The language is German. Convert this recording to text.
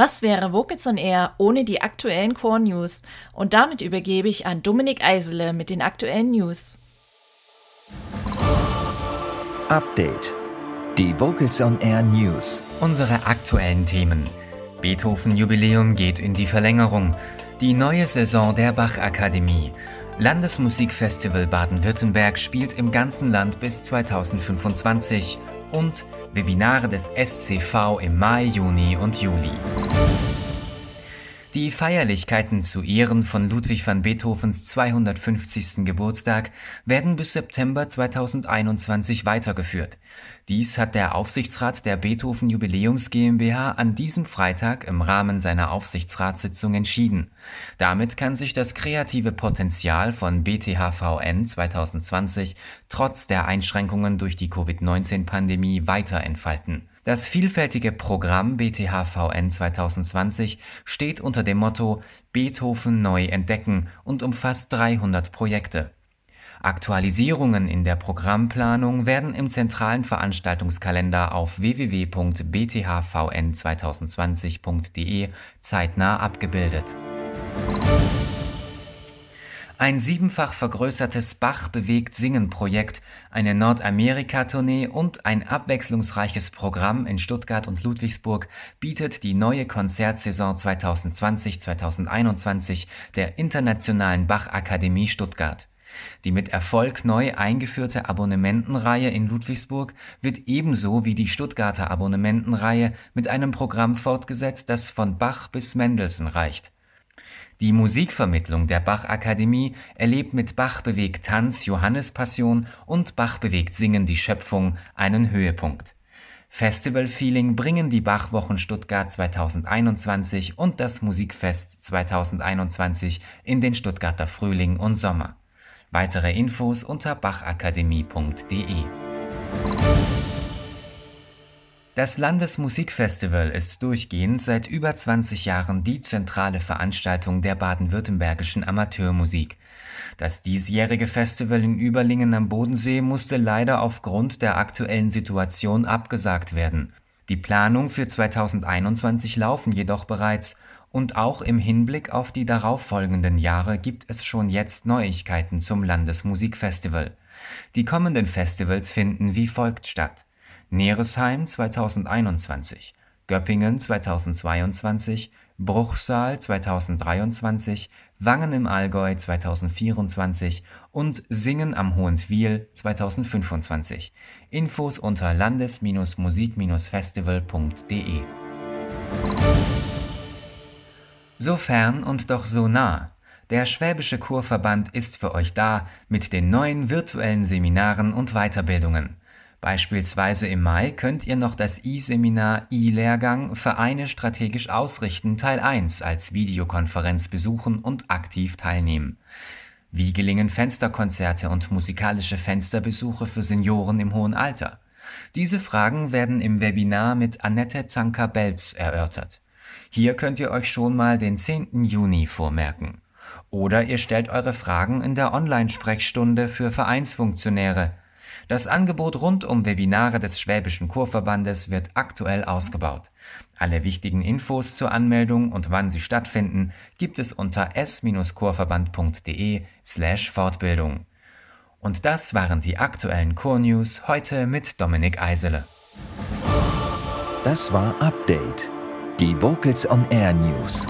Was wäre Vocals on Air ohne die aktuellen Core News? Und damit übergebe ich an Dominik Eisele mit den aktuellen News. Update. Die Vocals on Air News. Unsere aktuellen Themen. Beethoven Jubiläum geht in die Verlängerung. Die neue Saison der Bach Akademie. Landesmusikfestival Baden-Württemberg spielt im ganzen Land bis 2025 und Webinare des SCV im Mai, Juni und Juli. Die Feierlichkeiten zu Ehren von Ludwig van Beethovens 250. Geburtstag werden bis September 2021 weitergeführt. Dies hat der Aufsichtsrat der Beethoven Jubiläums GmbH an diesem Freitag im Rahmen seiner Aufsichtsratssitzung entschieden. Damit kann sich das kreative Potenzial von BTHVN 2020 trotz der Einschränkungen durch die Covid-19-Pandemie weiter entfalten. Das vielfältige Programm BTH-VN 2020 steht unter dem Motto Beethoven neu entdecken und umfasst 300 Projekte. Aktualisierungen in der Programmplanung werden im zentralen Veranstaltungskalender auf www.bthvn2020.de zeitnah abgebildet ein siebenfach vergrößertes Bach bewegt Singen Projekt, eine Nordamerika-Tournee und ein abwechslungsreiches Programm in Stuttgart und Ludwigsburg bietet die neue Konzertsaison 2020-2021 der Internationalen Bach-Akademie Stuttgart. Die mit Erfolg neu eingeführte Abonnementenreihe in Ludwigsburg wird ebenso wie die Stuttgarter Abonnementenreihe mit einem Programm fortgesetzt, das von Bach bis Mendelssohn reicht die Musikvermittlung der Bach-Akademie erlebt mit Bach bewegt Tanz Johannespassion und Bach bewegt Singen die Schöpfung einen Höhepunkt. Festival-Feeling bringen die Bachwochen Stuttgart 2021 und das Musikfest 2021 in den Stuttgarter Frühling und Sommer. Weitere Infos unter bachakademie.de das Landesmusikfestival ist durchgehend seit über 20 Jahren die zentrale Veranstaltung der baden-württembergischen Amateurmusik. Das diesjährige Festival in Überlingen am Bodensee musste leider aufgrund der aktuellen Situation abgesagt werden. Die Planung für 2021 laufen jedoch bereits und auch im Hinblick auf die darauffolgenden Jahre gibt es schon jetzt Neuigkeiten zum Landesmusikfestival. Die kommenden Festivals finden wie folgt statt Neresheim 2021, Göppingen 2022, Bruchsal 2023, Wangen im Allgäu 2024 und Singen am Hohentwiel 2025. Infos unter landes-musik-festival.de. So fern und doch so nah. Der Schwäbische Chorverband ist für euch da mit den neuen virtuellen Seminaren und Weiterbildungen. Beispielsweise im Mai könnt ihr noch das I-Seminar I-Lehrgang Vereine strategisch ausrichten Teil 1 als Videokonferenz besuchen und aktiv teilnehmen. Wie gelingen Fensterkonzerte und musikalische Fensterbesuche für Senioren im hohen Alter? Diese Fragen werden im Webinar mit Annette Zanker-Belz erörtert. Hier könnt ihr euch schon mal den 10. Juni vormerken. Oder ihr stellt eure Fragen in der Online-Sprechstunde für Vereinsfunktionäre das Angebot rund um Webinare des Schwäbischen Chorverbandes wird aktuell ausgebaut. Alle wichtigen Infos zur Anmeldung und wann sie stattfinden gibt es unter s-chorverband.de slash Fortbildung. Und das waren die aktuellen Chor-News heute mit Dominik Eisele. Das war Update, die Vocals on Air News.